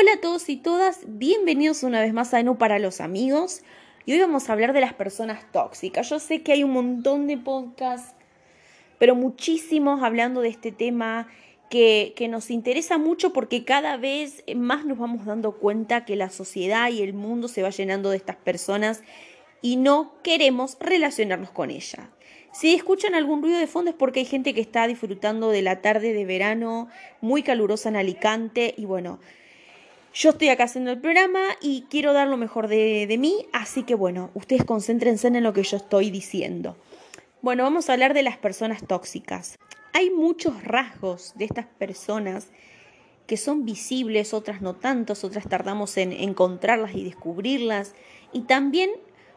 Hola a todos y todas, bienvenidos una vez más a Enu para los amigos. Y hoy vamos a hablar de las personas tóxicas. Yo sé que hay un montón de podcasts, pero muchísimos hablando de este tema que, que, nos interesa mucho porque cada vez más nos vamos dando cuenta que la sociedad y el mundo se va llenando de estas personas y no queremos relacionarnos con ellas. Si escuchan algún ruido de fondo es porque hay gente que está disfrutando de la tarde de verano muy calurosa en Alicante y bueno, yo estoy acá haciendo el programa y quiero dar lo mejor de, de, mí, así que bueno, ustedes concéntrense en lo que yo estoy diciendo. Bueno, vamos a hablar de las personas tóxicas. Hay muchos rasgos de estas personas que son visibles, otras no tantos, otras tardamos en encontrarlas y descubrirlas. Y también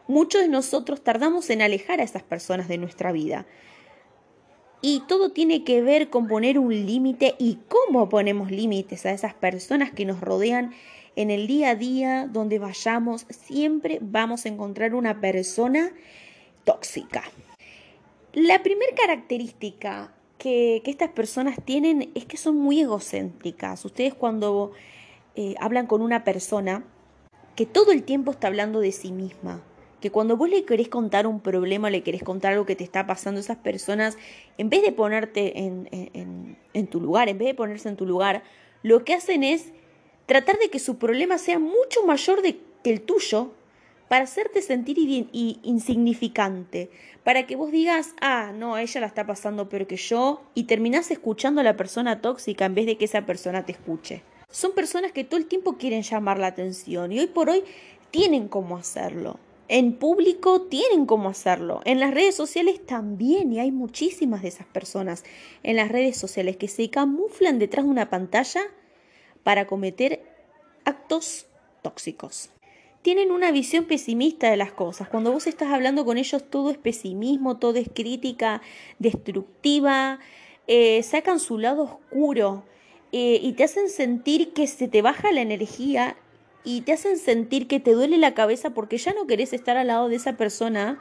muchos de nosotros tardamos en alejar a esas personas de nuestra vida. Y todo tiene que ver con poner un límite y cómo ponemos límites a esas personas que nos rodean en el día a día, donde vayamos, siempre vamos a encontrar una persona tóxica. La primera característica que, estas personas tienen es que son muy egocéntricas. Ustedes cuando eh, hablan con una persona que todo el tiempo está hablando de sí misma, que cuando vos le querés contar un problema, le querés contar algo que te está pasando, esas personas, en vez de ponerte en, tu lugar, en vez de ponerse en tu lugar, lo que hacen es tratar de que su problema sea mucho mayor de, que el tuyo para hacerte sentir insignificante, para que vos digas, ah, no, ella la está pasando peor que yo, y terminás escuchando a la persona tóxica en vez de que esa persona te escuche. Son personas que todo el tiempo quieren llamar la atención y hoy por hoy tienen cómo hacerlo. En público tienen cómo hacerlo. En las redes sociales también, y hay muchísimas de esas personas en las redes sociales que se camuflan detrás de una pantalla para cometer actos tóxicos. Tienen una visión pesimista de las cosas. Cuando vos estás hablando con ellos, todo es pesimismo, todo es crítica destructiva, eh, sacan su lado oscuro eh, y te hacen sentir que se te baja la energía y te hacen sentir que te duele la cabeza porque ya no querés estar al lado de esa persona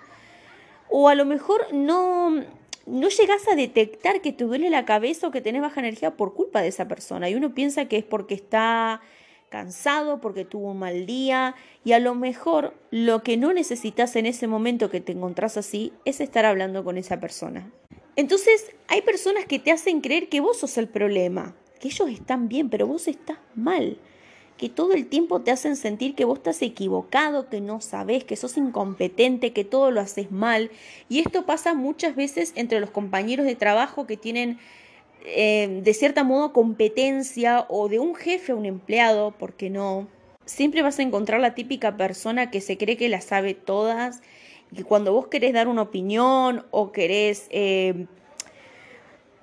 o a lo mejor no, no llegas a detectar que te duele la cabeza o que tenés baja energía por culpa de esa persona y uno piensa que es porque está cansado, porque tuvo un mal día y a lo mejor lo que no necesitas en ese momento que te encontrás así es estar hablando con esa persona. Entonces hay personas que te hacen creer que vos sos el problema, que ellos están bien, pero vos estás mal que todo el tiempo te hacen sentir que vos estás equivocado, que no sabes, que sos incompetente, que todo lo haces mal. Y esto pasa muchas veces entre los compañeros de trabajo que tienen eh, de cierta modo competencia o de un jefe a un empleado, porque no. Siempre vas a encontrar la típica persona que se cree que la sabe todas y cuando vos querés dar una opinión o querés, eh,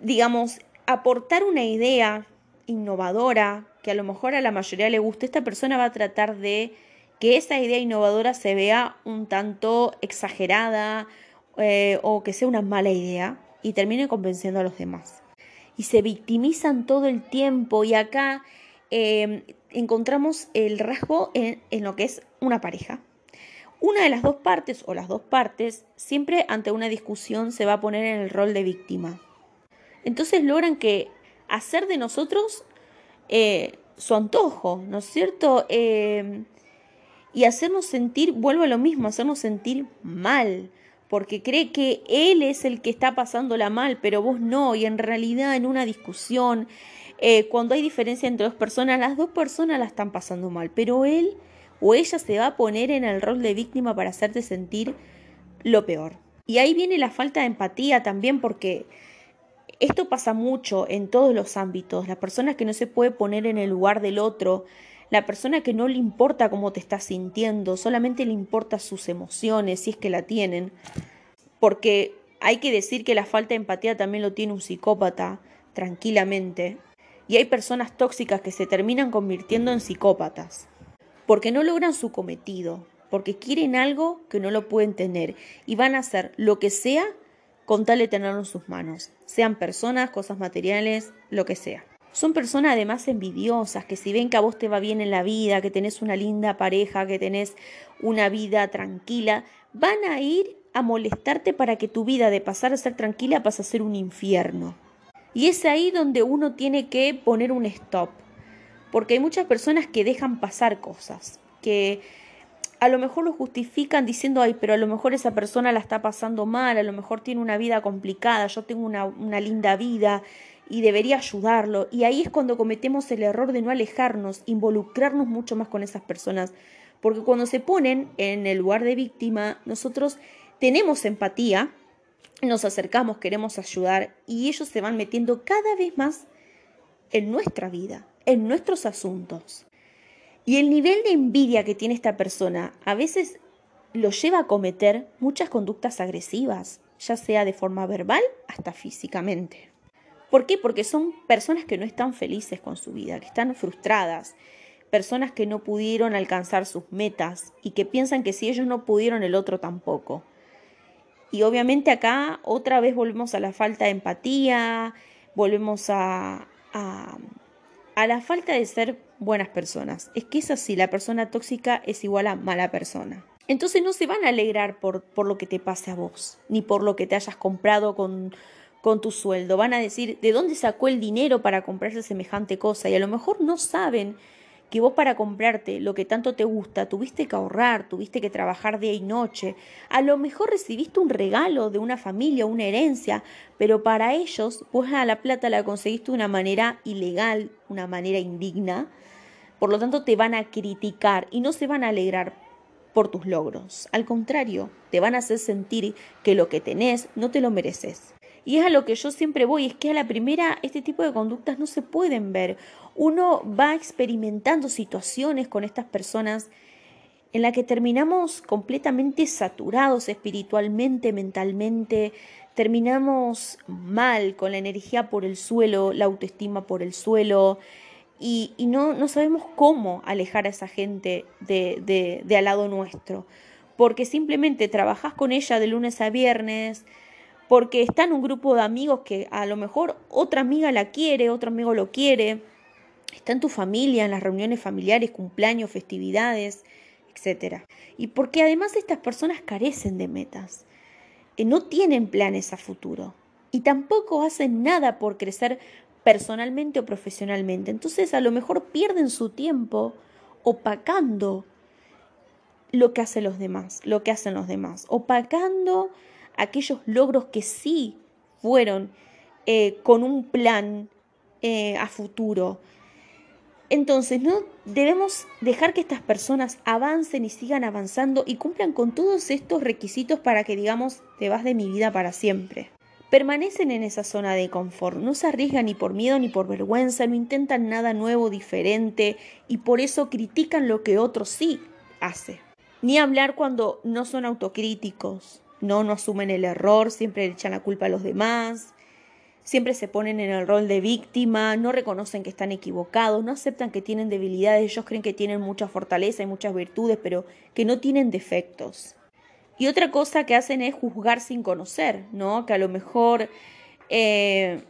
digamos, aportar una idea innovadora, que a lo mejor a la mayoría le guste, esta persona va a tratar de que esa idea innovadora se vea un tanto exagerada eh, o que sea una mala idea y termine convenciendo a los demás. Y se victimizan todo el tiempo y acá eh, encontramos el rasgo en, en lo que es una pareja. Una de las dos partes o las dos partes siempre ante una discusión se va a poner en el rol de víctima. Entonces logran que hacer de nosotros eh, su antojo, ¿no es cierto? Eh, y hacernos sentir, vuelvo a lo mismo, hacernos sentir mal, porque cree que él es el que está pasándola mal, pero vos no, y en realidad en una discusión, eh, cuando hay diferencia entre dos personas, las dos personas la están pasando mal, pero él o ella se va a poner en el rol de víctima para hacerte sentir lo peor. Y ahí viene la falta de empatía también porque esto pasa mucho en todos los ámbitos. La persona que no se puede poner en el lugar del otro, la persona que no le importa cómo te estás sintiendo, solamente le importa sus emociones, si es que la tienen. Porque hay que decir que la falta de empatía también lo tiene un psicópata, tranquilamente. Y hay personas tóxicas que se terminan convirtiendo en psicópatas. Porque no logran su cometido, porque quieren algo que no lo pueden tener y van a hacer lo que sea con tal de tenerlo en sus manos, sean personas, cosas materiales, lo que sea. Son personas además envidiosas, que si ven que a vos te va bien en la vida, que tenés una linda pareja, que tenés una vida tranquila, van a ir a molestarte para que tu vida de pasar a ser tranquila pase a ser un infierno. Y es ahí donde uno tiene que poner un stop. porque hay muchas personas que dejan pasar cosas, que a lo mejor lo justifican diciendo, ay, pero a lo mejor esa persona la está pasando mal, a lo mejor tiene una vida complicada, yo tengo una, una linda vida y debería ayudarlo. Y ahí es cuando cometemos el error de no alejarnos, involucrarnos mucho más con esas personas, porque cuando se ponen en el lugar de víctima, nosotros tenemos empatía, nos acercamos, queremos ayudar y ellos se van metiendo cada vez más en nuestra vida, en nuestros asuntos. Y el nivel de envidia que tiene esta persona a veces lo lleva a cometer muchas conductas agresivas, ya sea de forma verbal hasta físicamente. ¿Por qué? Porque son personas que no están felices con su vida, que están frustradas, personas que no pudieron alcanzar sus metas y que piensan que si ellos no pudieron, el otro tampoco. Y obviamente acá otra vez volvemos a la falta de empatía, volvemos a, a, la falta de ser buenas personas. Es que es así, la persona tóxica es igual a mala persona. Entonces no se van a alegrar por, por lo que te pase a vos, ni por lo que te hayas comprado con, con tu sueldo. Van a decir, ¿de dónde sacó el dinero para comprarse semejante cosa? Y a lo mejor no saben que vos para comprarte lo que tanto te gusta tuviste que ahorrar, tuviste que trabajar día y noche, a lo mejor recibiste un regalo de una familia, una herencia, pero para ellos vos a la plata la conseguiste de una manera ilegal, una manera indigna, por lo tanto te van a criticar y no se van a alegrar por tus logros, al contrario, te van a hacer sentir que lo que tenés no te lo mereces. Y es a lo que yo siempre voy, es que a la primera este tipo de conductas no se pueden ver. Uno va experimentando situaciones con estas personas en la que terminamos completamente saturados espiritualmente, mentalmente, terminamos mal, con la energía por el suelo, la autoestima por el suelo, y, no, no, sabemos cómo alejar a esa gente de, de, de al lado nuestro, porque simplemente trabajas con ella de lunes a viernes, porque está en un grupo de amigos que a lo mejor otra amiga la quiere, otro amigo lo quiere, está en tu familia, en las reuniones familiares, cumpleaños, festividades, etc. Y porque además estas personas carecen de metas, que no tienen planes a futuro y tampoco hacen nada por crecer personalmente o profesionalmente. Entonces a lo mejor pierden su tiempo opacando lo que hacen los demás, lo que hacen los demás, opacando aquellos logros que sí fueron eh, con un plan eh, a futuro. Entonces, no debemos dejar que estas personas avancen y sigan avanzando y cumplan con todos estos requisitos para que digamos, te vas de mi vida para siempre. Permanecen en esa zona de confort, no se arriesgan ni por miedo ni por vergüenza, no intentan nada nuevo, diferente y por eso critican lo que otros sí hace. Ni hablar cuando no son autocríticos, no, no asumen el error, siempre echan la culpa a los demás, siempre se ponen en el rol de víctima, no reconocen que están equivocados, no aceptan que tienen debilidades, ellos creen que tienen mucha fortaleza y muchas virtudes, pero que no tienen defectos. Y otra cosa que hacen es juzgar sin conocer, ¿no? Que a lo mejor eh,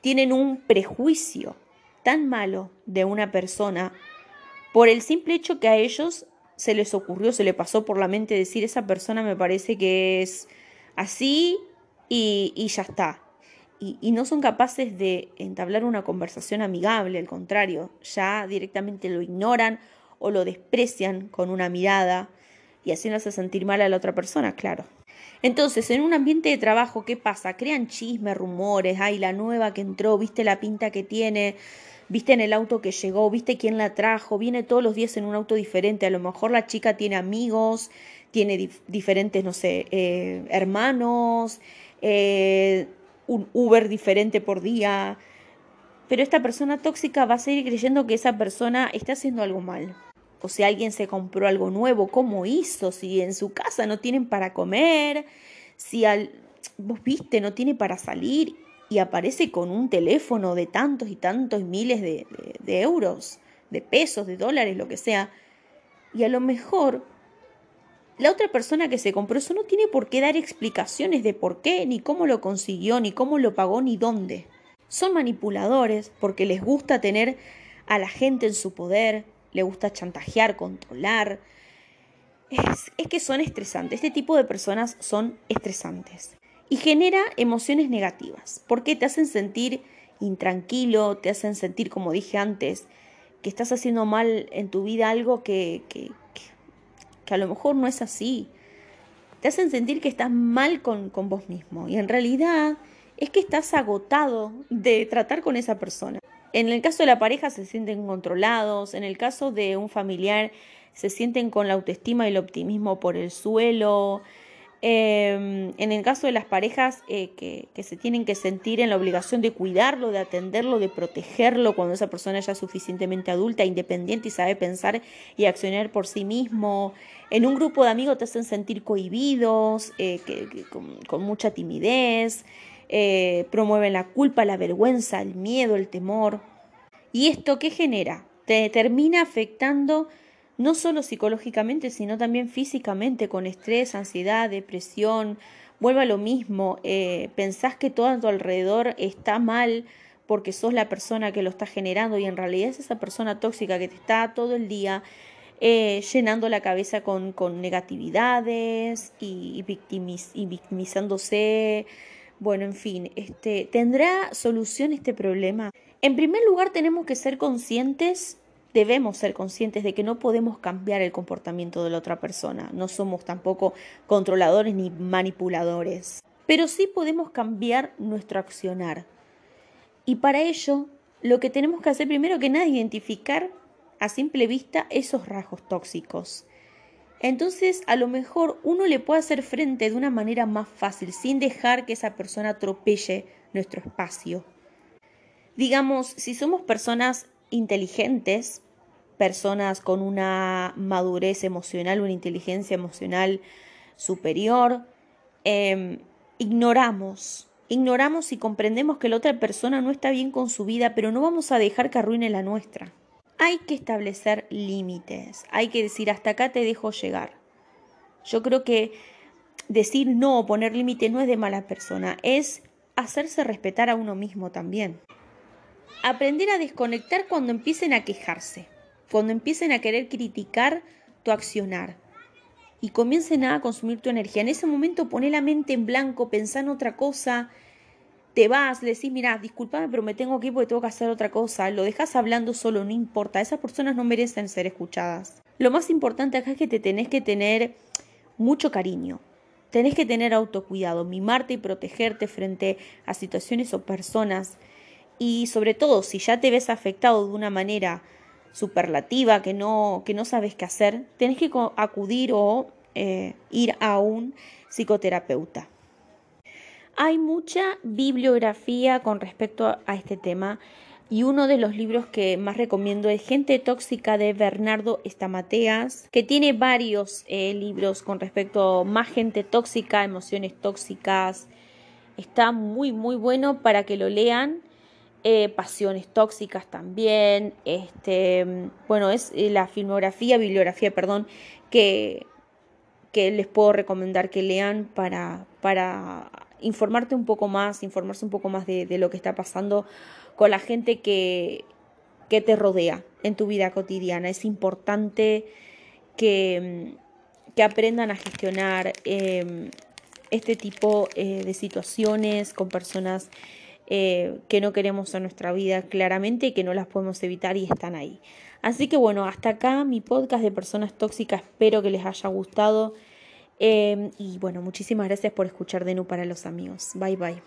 tienen un prejuicio tan malo de una persona por el simple hecho que a ellos se les ocurrió, se le pasó por la mente decir, esa persona me parece que es así y, ya está. Y, no son capaces de entablar una conversación amigable, al contrario, ya directamente lo ignoran o lo desprecian con una mirada y hace sentir mal a la otra persona, claro. Entonces, en un ambiente de trabajo, ¿qué pasa? Crean chismes, rumores, ay, la nueva que entró, viste la pinta que tiene, viste en el auto que llegó, viste quién la trajo, viene todos los días en un auto diferente, a lo mejor la chica tiene amigos, tiene diferentes, no sé, eh, hermanos, eh, un Uber diferente por día, pero esta persona tóxica va a seguir creyendo que esa persona está haciendo algo mal. O si alguien se compró algo nuevo, ¿cómo hizo? Si en su casa no tienen para comer, si al, vos viste, no tiene para salir y aparece con un teléfono de tantos y tantos miles de, de, euros, de pesos, de dólares, lo que sea, y a lo mejor la otra persona que se compró eso no tiene por qué dar explicaciones de por qué, ni cómo lo consiguió, ni cómo lo pagó, ni dónde. Son manipuladores porque les gusta tener a la gente en su poder, les gusta chantajear, controlar. Es, es que son estresantes. Este tipo de personas son estresantes y genera emociones negativas, porque te hacen sentir intranquilo, te hacen sentir, como dije antes, que estás haciendo mal en tu vida algo que, que, que, a lo mejor no es así. Te hacen sentir que estás mal con, con vos mismo y en realidad es que estás agotado de tratar con esa persona. En el caso de la pareja se sienten controlados, en el caso de un familiar se sienten con la autoestima y el optimismo por el suelo, Em, en el caso de las parejas eh, que, se tienen que sentir en la obligación de cuidarlo, de atenderlo, de protegerlo cuando esa persona ya es suficientemente adulta, independiente y sabe pensar y accionar por sí mismo. En un grupo de amigos te hacen sentir cohibidos, eh, con, mucha timidez, eh, promueven la culpa, la vergüenza, el miedo, el temor. ¿Y esto qué genera? Te termina afectando no solo psicológicamente, sino también físicamente, con estrés, ansiedad, depresión. Vuelve a lo mismo, eh, pensás que todo a tu alrededor está mal porque sos la persona que lo está generando y en realidad es esa persona tóxica que te está todo el día eh, llenando la cabeza con, negatividades y victimizándose. Bueno, en fin, este, ¿tendrá solución este problema? En primer lugar, tenemos que ser conscientes debemos ser conscientes de que no podemos cambiar el comportamiento de la otra persona, no somos tampoco controladores ni manipuladores, pero sí podemos cambiar nuestro accionar. Y para ello, lo que tenemos que hacer primero que nada es identificar a simple vista esos rasgos tóxicos. Entonces, a lo mejor uno le puede hacer frente de una manera más fácil, sin dejar que esa persona atropelle nuestro espacio. Digamos, si somos personas inteligentes, personas con una madurez emocional, una inteligencia emocional superior, em, ignoramos, ignoramos y comprendemos que la otra persona no está bien con su vida, pero no vamos a dejar que arruine la nuestra. Hay que establecer límites, hay que decir hasta acá te dejo llegar. Yo creo que decir no o poner límite no es de mala persona, es hacerse respetar a uno mismo también. Aprender a desconectar cuando empiecen a quejarse cuando empiecen a querer criticar tu accionar y comiencen a consumir tu energía. En ese momento poné la mente en blanco, pensá en otra cosa, te vas, le decís, mira, discúlpame, pero me tengo que ir porque tengo que hacer otra cosa, lo dejas hablando solo, no importa, esas personas no merecen ser escuchadas. Lo más importante acá es que te tenés que tener mucho cariño, tenés que tener autocuidado, mimarte y protegerte frente a situaciones o personas y sobre todo si ya te ves afectado de una manera superlativa, que no, que no sabes qué hacer, tenés que acudir o eh, ir a un psicoterapeuta. Hay mucha bibliografía con respecto a este tema y uno de los libros que más recomiendo es Gente Tóxica de Bernardo Estamateas, que tiene varios eh, libros con respecto a más gente tóxica, emociones tóxicas. Está muy, muy bueno para que lo lean eh, pasiones tóxicas también, este, bueno, es eh, la filmografía, bibliografía, perdón, que, que les puedo recomendar que lean para, para informarte un poco más, informarse un poco más de, lo que está pasando con la gente que, que te rodea en tu vida cotidiana. Es importante que, que aprendan a gestionar em, este tipo eh, de situaciones con personas eh, que no queremos en nuestra vida claramente y que no las podemos evitar y están ahí. Así que bueno, hasta acá mi podcast de personas tóxicas, espero que les haya gustado. Eh, y bueno, muchísimas gracias por escuchar de Nu para los amigos. Bye bye.